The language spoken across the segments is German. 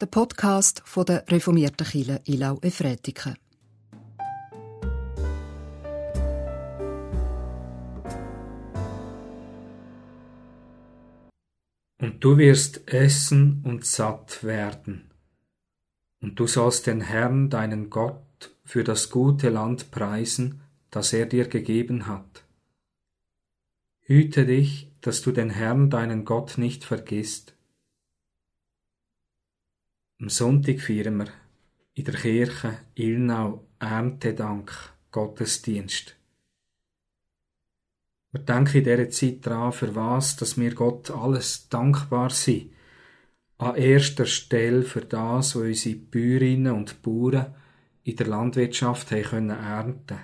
der Podcast von der reformierten Kirche Ilau Efretiken. Und du wirst essen und satt werden. Und du sollst den Herrn, deinen Gott, für das gute Land preisen, das er dir gegeben hat. Hüte dich, dass du den Herrn, deinen Gott, nicht vergisst. Am Sonntag feiern wir in der Kirche Ilnau Erntedank Gottesdienst. Wir denken in dieser Zeit daran, für was, dass wir Gott alles dankbar sind. An erster Stelle für das, was unsere Bäuerinnen und Bauern in der Landwirtschaft haben können ernten.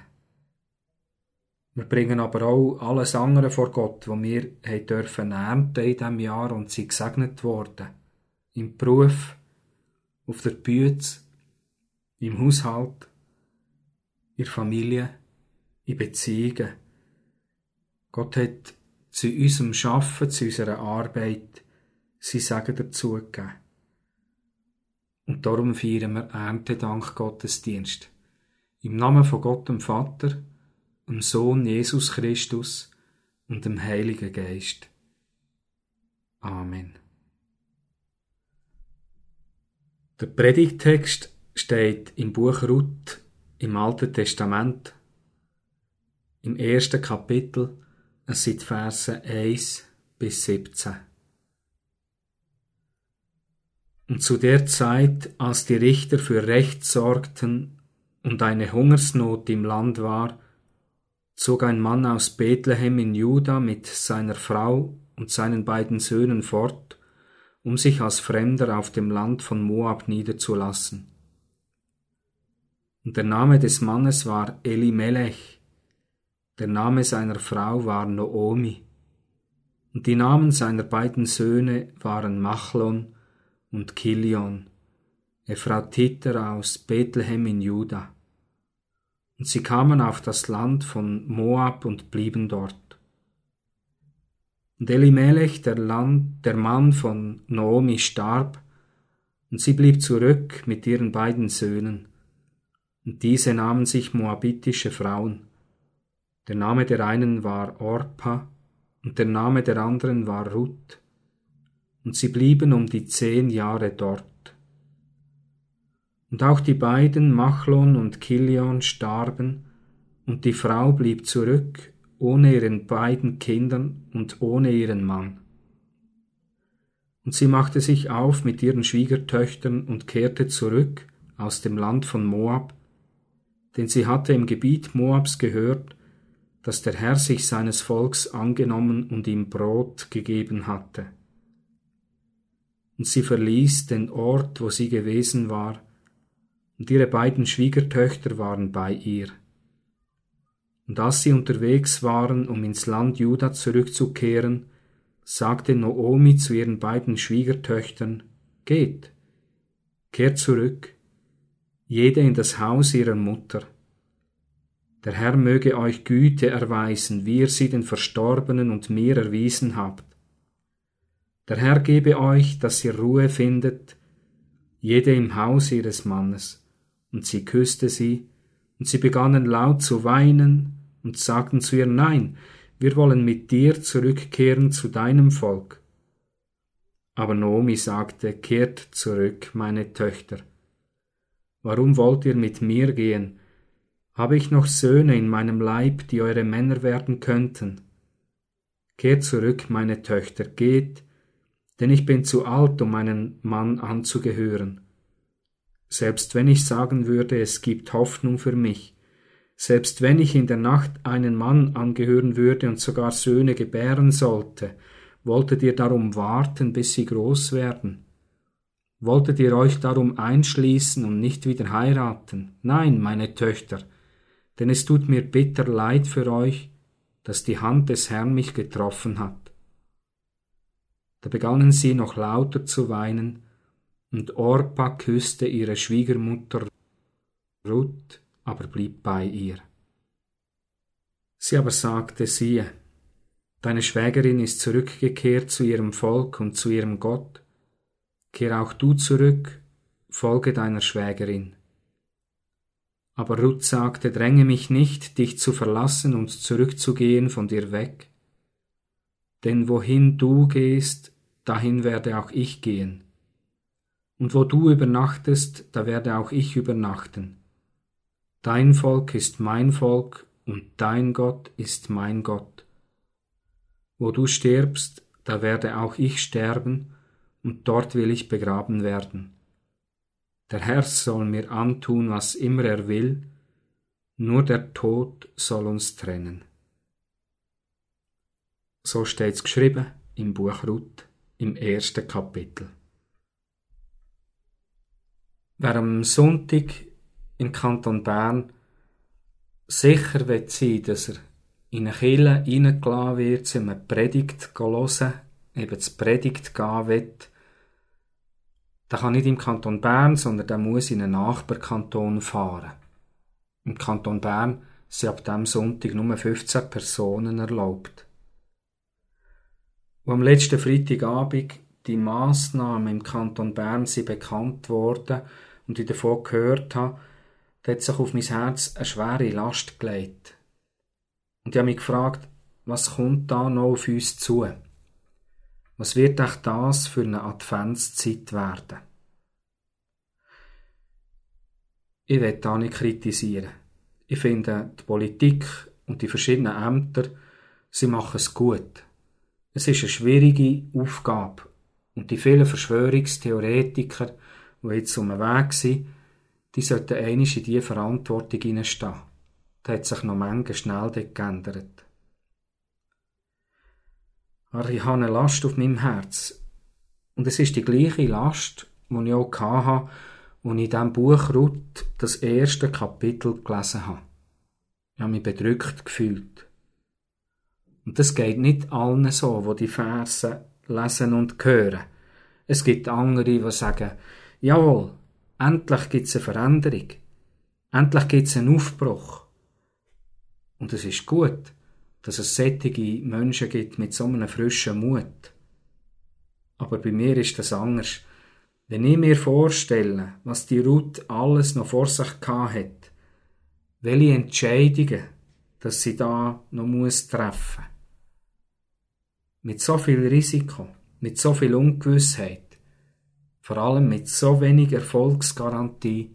Wir bringen aber auch alles andere vor Gott, was wir haben dürfen ernten in diesem Jahr und sind gesegnet worden. Im Beruf, auf der Bühne, im Haushalt, in der Familie, in Beziehungen Gott hat zu unserem Schaffen, zu unserer Arbeit sein Segen dazugegeben. Und darum feiern wir Erntedank Gottesdienst. Im Namen von Gott dem Vater, dem Sohn Jesus Christus und dem Heiligen Geist. Amen. Der Predigtext steht im Buch Ruth im Alten Testament im ersten Kapitel es sind Verse 1 bis 17. Und zu der Zeit, als die Richter für Recht sorgten und eine Hungersnot im Land war, zog ein Mann aus Bethlehem in Juda mit seiner Frau und seinen beiden Söhnen fort, um sich als Fremder auf dem Land von Moab niederzulassen. Und der Name des Mannes war Elimelech, der Name seiner Frau war Noomi. Und die Namen seiner beiden Söhne waren Machlon und Kilion, Ephratiter aus Bethlehem in Juda. Und sie kamen auf das Land von Moab und blieben dort. Und Elimelech, der, Land, der Mann von Noomi, starb, und sie blieb zurück mit ihren beiden Söhnen. Und diese nahmen sich moabitische Frauen. Der Name der einen war Orpa und der Name der anderen war Ruth, und sie blieben um die zehn Jahre dort. Und auch die beiden, Machlon und Kilion, starben, und die Frau blieb zurück, ohne ihren beiden Kindern und ohne ihren Mann. Und sie machte sich auf mit ihren Schwiegertöchtern und kehrte zurück aus dem Land von Moab, denn sie hatte im Gebiet Moabs gehört, dass der Herr sich seines Volks angenommen und ihm Brot gegeben hatte. Und sie verließ den Ort, wo sie gewesen war, und ihre beiden Schwiegertöchter waren bei ihr. Und als sie unterwegs waren, um ins Land Juda zurückzukehren, sagte Noomi zu ihren beiden Schwiegertöchtern, Geht, kehrt zurück, jede in das Haus ihrer Mutter. Der Herr möge euch Güte erweisen, wie ihr sie den Verstorbenen und mir erwiesen habt. Der Herr gebe euch, dass ihr Ruhe findet, jede im Haus ihres Mannes. Und sie küsste sie, und sie begannen laut zu weinen und sagten zu ihr, Nein, wir wollen mit dir zurückkehren zu deinem Volk. Aber Nomi sagte, Kehrt zurück, meine Töchter. Warum wollt ihr mit mir gehen? Habe ich noch Söhne in meinem Leib, die eure Männer werden könnten? Kehrt zurück, meine Töchter, geht, denn ich bin zu alt, um meinen Mann anzugehören. Selbst wenn ich sagen würde, es gibt Hoffnung für mich, selbst wenn ich in der Nacht einen Mann angehören würde und sogar Söhne gebären sollte, wolltet ihr darum warten, bis sie groß werden? Wolltet ihr euch darum einschließen und nicht wieder heiraten? Nein, meine Töchter, denn es tut mir bitter leid für euch, dass die Hand des Herrn mich getroffen hat. Da begannen sie noch lauter zu weinen, und Orpa küsste ihre Schwiegermutter Ruth, aber blieb bei ihr. Sie aber sagte, siehe, deine Schwägerin ist zurückgekehrt zu ihrem Volk und zu ihrem Gott, kehr auch du zurück folge deiner Schwägerin. Aber Ruth sagte, dränge mich nicht, dich zu verlassen und zurückzugehen von dir weg. Denn wohin du gehst, dahin werde auch ich gehen. Und wo du übernachtest, da werde auch ich übernachten. Dein Volk ist mein Volk und dein Gott ist mein Gott. Wo du stirbst, da werde auch ich sterben, und dort will ich begraben werden. Der Herr soll mir antun, was immer er will, nur der Tod soll uns trennen. So steht's geschrieben im Buch Ruth im ersten Kapitel. Wer am Sonntag im Kanton Bern sicher wird sein, dass er in eine Kirche reingelassen wird, um eine Predigt zu hören, eben zur Predigt gehen wird, der kann nicht im Kanton Bern, sondern der muss in einen Nachbarkanton fahren. Im Kanton Bern sind ab dem Sonntag nur 15 Personen erlaubt. Und am letzten Freitagabend die Massnahmen im Kanton Bern sind bekannt worden und ich davon gehört habe, hat sich auf mein Herz eine schwere Last gelegt. Und ich habe mich gefragt, was kommt da noch auf uns zu? Was wird auch das für eine Adventszeit werden? Ich will da nicht kritisieren. Ich finde, die Politik und die verschiedenen Ämter, sie machen es gut. Es ist eine schwierige Aufgabe. Und die vielen Verschwörungstheoretiker, die jetzt um den Weg sind, die sollten einig in diese Verantwortung hineinstehen. Da hat sich noch Menge schnell dort geändert. Aber ich habe eine Last auf meinem Herz. Und es ist die gleiche Last, die ich auch hatte, als ich in diesem Buch Ruth das erste Kapitel gelesen habe. Ich habe mich bedrückt gefühlt. Und das geht nicht allen so, wo die Verse lesen und hören. Es gibt andere, die sagen, jawohl, endlich gibt es eine Veränderung. Endlich gibt es einen Aufbruch. Und es ist gut dass es sättige Menschen gibt mit so einem frischen Mut. Aber bei mir ist das anders. Wenn ich mir vorstelle, was die Ruth alles noch vor sich hat, welche Entscheidungen, dass sie da noch muss treffen. Mit so viel Risiko, mit so viel Ungewissheit, vor allem mit so wenig Erfolgsgarantie,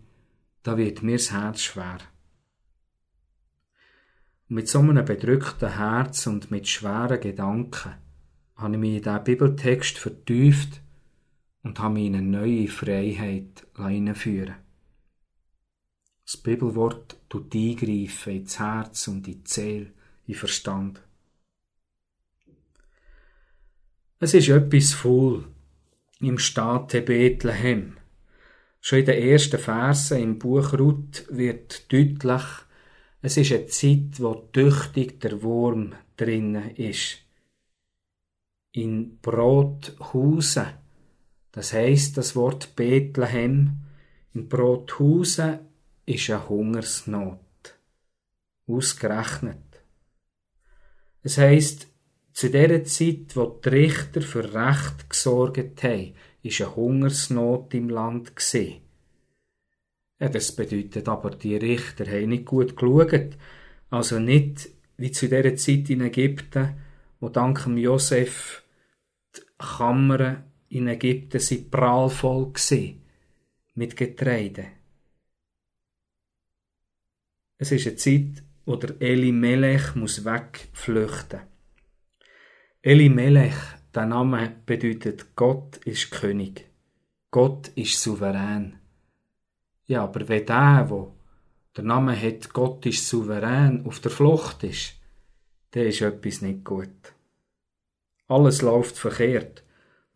da wird mir das Herz schwer. Und mit so einem bedrückten Herz und mit schweren Gedanken habe ich mich in diesen Bibeltext vertieft und habe mich in eine neue Freiheit hineinführen Das Bibelwort tut eingreifen ins Herz und in die Seele, in Verstand. Es ist etwas voll im Staate Bethlehem. Schon in den ersten Versen im Buch Ruth wird deutlich, es ist eine Zeit, wo tüchtig der Wurm drinnen ist. In Brothausen, das heißt das Wort Bethlehem, in Brothausen ist eine Hungersnot. Ausgerechnet. Es heißt, zu der Zeit, wo die Richter für Recht gesorgt haben, ist eine Hungersnot im Land das bedeutet aber, die Richter haben nicht gut geschaut. Also nicht wie zu der Zeit in Ägypten, wo dank Josef die Kammern in Ägypten sind prallvoll gewesen, mit Getreide. Es ist eine Zeit, wo der Eli Melech muss wegflüchten. Eli Melech, der Name bedeutet Gott ist König. Gott ist souverän. Ja, aber wenn der, wo der Name hat, Gott ist souverän, auf der Flucht ist, dann ist etwas nicht gut. Alles läuft verkehrt.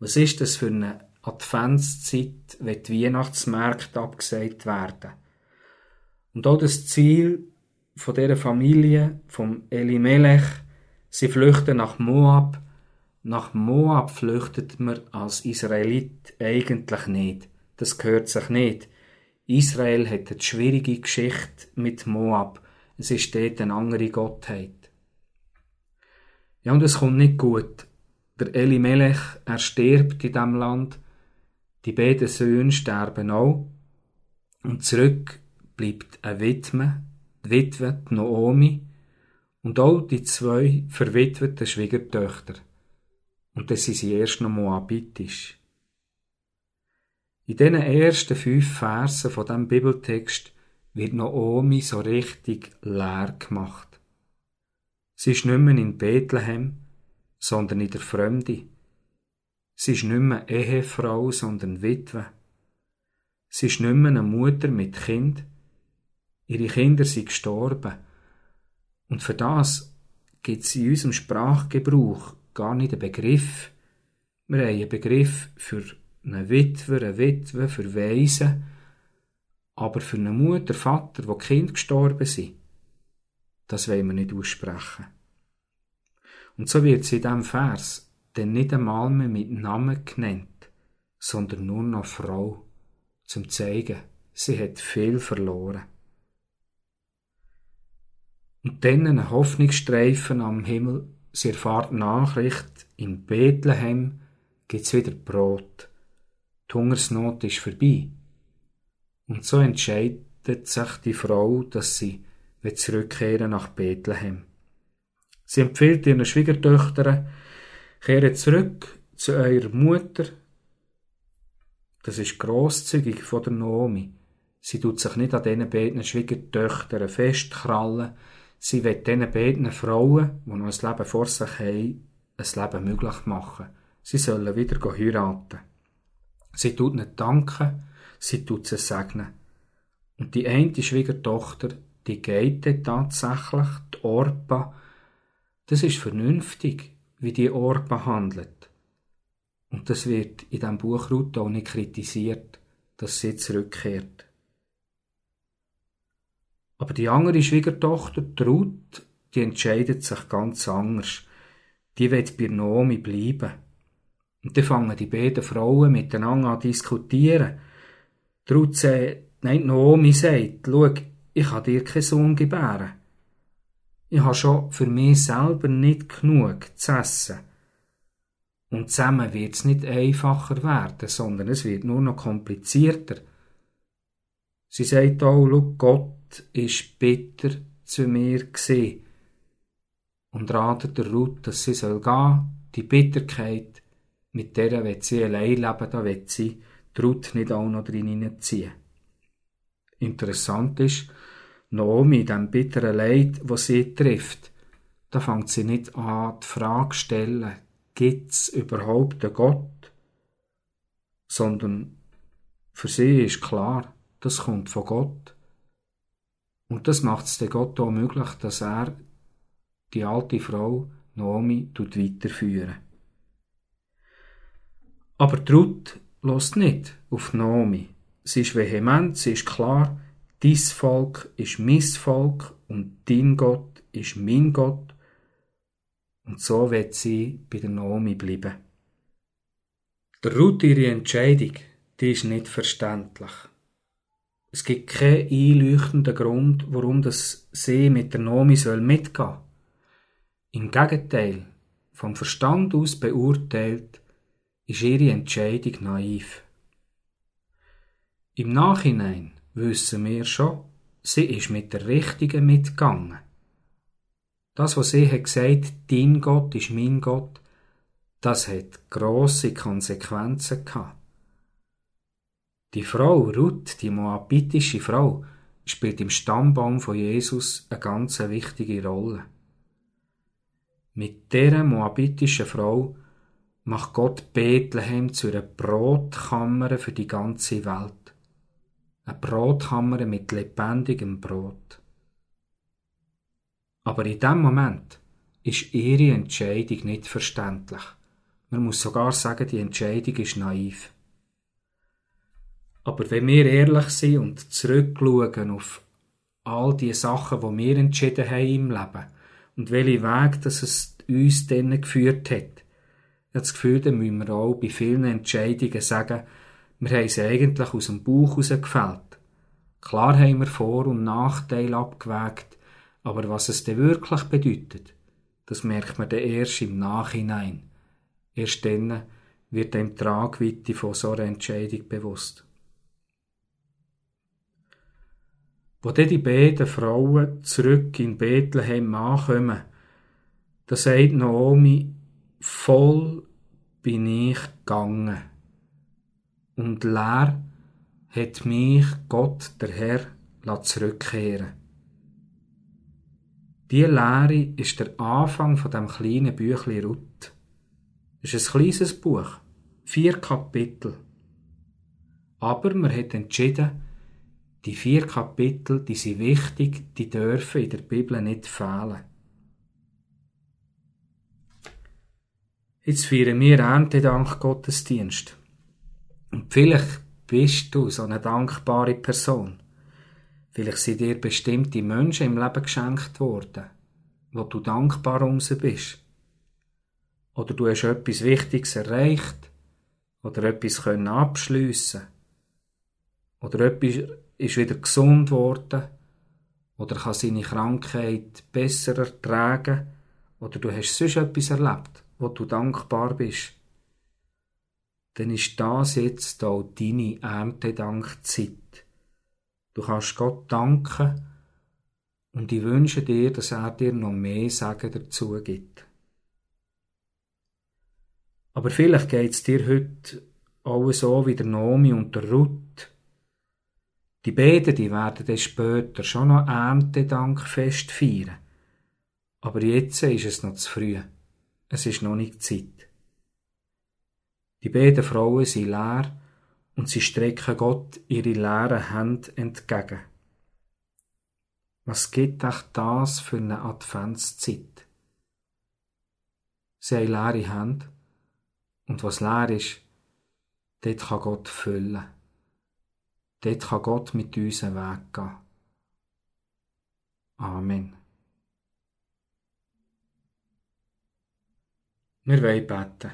Was ist das für eine Adventszeit, wenn die Weihnachtsmärkte abgesagt werden? Und auch das Ziel von dieser Familie, vom Elimelech, sie flüchten nach Moab. Nach Moab flüchtet man als Israelit eigentlich nicht. Das gehört sich nicht. Israel hat eine schwierige Geschichte mit Moab. Es ist dort eine andere Gottheit. Ja, und es kommt nicht gut. Der Elimelech, er stirbt in diesem Land. Die beiden Söhne sterben auch. Und zurück bleibt eine Witwe, die Witwe die Naomi und auch die zwei verwitweten Schwiegertöchter. Und das sind sie erst noch moabitisch. In diesen ersten fünf Versen von diesem Bibeltext wird Naomi so richtig leer gemacht. Sie ist nicht mehr in Bethlehem, sondern in der Fremde. Sie ist nicht mehr Ehefrau, sondern Witwe. Sie ist nicht mehr eine Mutter mit Kind. Ihre Kinder sind gestorben. Und für das gibt es in unserem Sprachgebrauch gar nicht einen Begriff. Wir haben einen Begriff für eine Witwe, eine Witwe, für Waisen, aber für eine Mutter, Vater, wo Kind gestorben sind, das wollen wir nicht aussprechen. Und so wird sie in diesem Vers denn nicht einmal mehr mit Namen genannt, sondern nur noch Frau, zum zeigen, sie hat viel verloren. Und dann ein Hoffnungsstreifen am Himmel, sie erfahrt Nachricht, in Bethlehem gibt's wieder Brot. Die Hungersnot ist vorbei. Und so entscheidet sich die Frau, dass sie zurückkehren nach Bethlehem. Sie empfiehlt ihren Schwiegertöchtern, kehrt zurück zu eurer Mutter. Das ist grosszügig von der Naomi. Sie tut sich nicht an diesen beiden Schwiegertöchtern festkrallen. Sie will diesen beiden Frauen, die noch ein Leben vor sich haben, ein Leben möglich machen. Sie sollen wieder heiraten. Sie tut nicht danken, sie tut sie segnen. Und die eine Schwiegertochter, die geht tatsächlich, die Orpa, das ist vernünftig, wie die Orpa handelt. Und das wird in diesem Buch Ruth auch nicht kritisiert, dass sie zurückkehrt. Aber die andere Schwiegertochter, die Ruth, die entscheidet sich ganz anders. Die wird bei Naomi bleiben. Und dann fangen die beiden Frauen miteinander an diskutieren. Die Ruth sagt, nein, Naomi sagt, schau, ich kann dir keinen Sohn gebären. Ich habe schon für mich selber nicht genug zu essen. Und zusammen wird es nicht einfacher werden, sondern es wird nur noch komplizierter. Sie sagt auch, schau, Gott ist bitter zu mir gesehen und ratet der Ruth, dass sie soll gehen, die Bitterkeit, mit der wird sie allein leben, da wird sie die Ruth nicht auch noch drin hineinziehen. Interessant ist, Naomi, dem bitteren Leid, wo sie trifft, da fängt sie nicht an, die Frage zu stellen, gibt's überhaupt einen Gott? Sondern für sie ist klar, das kommt von Gott. Und das macht es Gott auch möglich, dass er die alte Frau Naomi weiterführen Aber Ruth lässt nicht auf Naomi. Sie ist vehement, sie ist klar, dies Volk ist mein Volk und dein Gott ist mein Gott. Und so wird sie bei der Naomi bleiben. Der Ruth ihre Entscheidung, die ist nicht verständlich. Es gibt keinen einleuchtenden Grund, warum das sie mit der Naomi soll mitgehen. Im Gegenteil, vom Verstand aus beurteilt, ist ihre Entscheidung naiv. Im Nachhinein wissen wir schon, sie ist mit der Richtigen mitgegangen. Das, was sie hat gesagt, dein Gott ist mein Gott, das hat grosse Konsequenzen gehabt. Die Frau Ruth, die moabitische Frau, spielt im Stammbaum von Jesus eine ganz wichtige Rolle. Mit dieser moabitischen Frau macht Gott Bethlehem zu einer Brotkammer für die ganze Welt eine Brotkammer mit lebendigem Brot. Aber in dem Moment ist ihre Entscheidung nicht verständlich. Man muss sogar sagen, die Entscheidung ist naiv. Aber wenn wir ehrlich sind und zurückschauen auf all die Sachen, die wir entschieden haben im Leben und welche Weg dass es uns dann geführt hat, das Gefühl, dann müssen wir auch bei vielen Entscheidungen sagen, wir haben sie eigentlich aus dem Bauch herausgefällt. Klar haben wir Vor- und Nachteile abgewägt, aber was es denn wirklich bedeutet, das merkt man dann erst im Nachhinein. Erst dann wird dem Tragweite von so einer Entscheidung bewusst. Wo dann die beiden Frauen zurück in Bethlehem ankommen, da sagt Naomi, voll bin ich gegangen. Und leer hat mich Gott, der Herr, zurückkehren Diese Lehre ist der Anfang von dem kleinen Büchli Ruth. Es ist ein kleines Buch, vier Kapitel. Aber man hat entschieden, die vier Kapitel, die sind wichtig, die dürfen in der Bibel nicht fehlen. Jetzt feiern wir Erntedank Gottesdienst. Und vielleicht bist du so eine dankbare Person. Vielleicht sind dir bestimmte Menschen im Leben geschenkt worden, wo du dankbar um sie bist. Oder du hast etwas Wichtiges erreicht oder etwas können abschliessen oder etwas ist wieder gesund worden oder kann seine Krankheit besser ertragen oder du hast sonst etwas erlebt wo du dankbar bist, dann ist das jetzt auch deine Erntedankzeit. Du kannst Gott danken und ich wünsche dir, dass er dir noch mehr Sagen dazu gibt. Aber vielleicht geht es dir heute auch so wie der Nomi und der Ruth. Die beiden, die werden dann später schon noch Erntedankfest feiern. Aber jetzt ist es noch zu früh. Es ist noch nicht Zeit. Die beiden Frauen sind leer und sie strecken Gott ihre leeren Hände entgegen. Was gibt euch das für eine Adventszeit? Sie haben leere Hände und was leer ist, dort kann Gott füllen. Dort kann Gott mit uns einen Weg gehen. Amen. Wir wollen beten.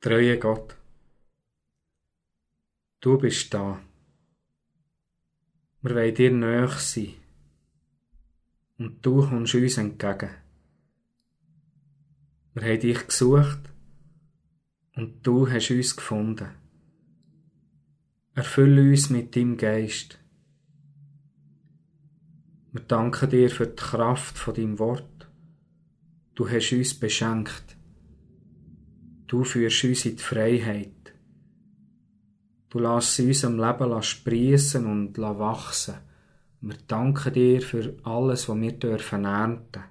Treue Gott, du bist da. Wir wollen dir näher sein. Und du kommst uns entgegen. Wir haben dich gesucht und du hast uns gefunden. Erfülle uns mit deinem Geist. Wir danken dir für die Kraft von deinem Wort. Du hast uns beschenkt. Du führst uns in die Freiheit. Du lässt uns im Leben sprießen und wachsen. Wir danken dir für alles, was wir dürfen ernten.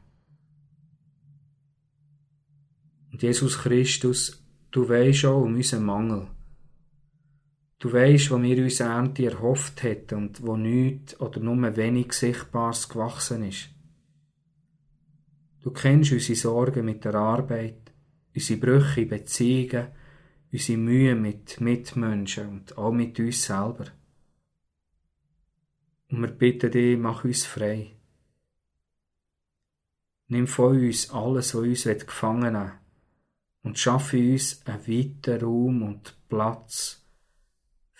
Und Jesus Christus, du weisst auch um unseren Mangel. Du weisst, wo wir uns Ernte erhofft hätten und wo nichts oder nur wenig Sichtbares gewachsen ist. Du kennst unsere Sorgen mit der Arbeit, unsere Brüche in Beziehungen, unsere Mühe mit Mitmenschen und auch mit uns selber. Und wir bitten dich, mach uns frei. Nimm von uns alles, was uns gefangen hat, und schaffe uns einen weiten Raum und Platz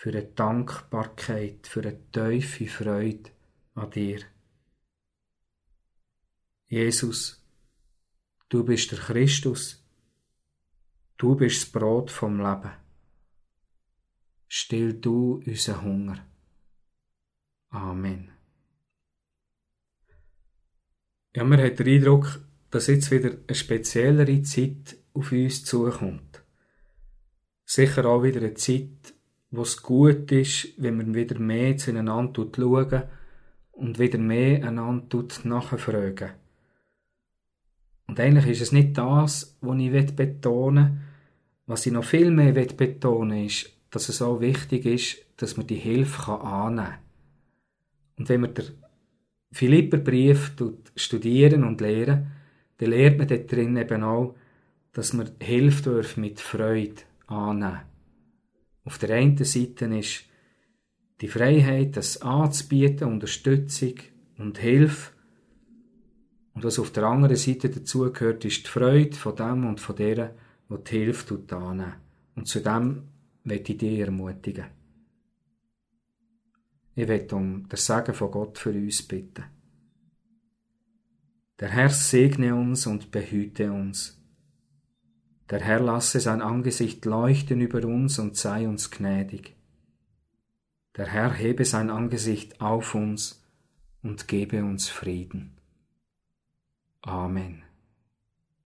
für eine Dankbarkeit, für eine tiefe Freude an dir. Jesus, Du bist der Christus. Du bist das Brot vom Leben. Still du unseren Hunger. Amen. Ja, man hat den Eindruck, dass jetzt wieder eine speziellere Zeit auf uns zukommt. Sicher auch wieder eine Zeit, wo es gut ist, wenn man wieder mehr zueinander schauen und wieder mehr einander nachfragen. Und eigentlich ist es nicht das, was ich betonen will. Was ich noch viel mehr betonen will, ist, dass es auch wichtig ist, dass man die Hilfe annehmen kann. Und wenn man den Philipperbrief studieren und lehren, dann lernt man dort drin eben auch, dass man Hilfe mit Freude annehmen. Auf der einen Seite ist die Freiheit, das anzubieten, Unterstützung und Hilfe. Und was auf der anderen Seite dazugehört, ist die Freude von dem und von der, wo die Hilfe annehmen. Und zu dem möchte ich dich ermutigen. Ich werde um das Segen von Gott für uns bitten. Der Herr segne uns und behüte uns. Der Herr lasse sein Angesicht leuchten über uns und sei uns gnädig. Der Herr hebe sein Angesicht auf uns und gebe uns Frieden. Amen.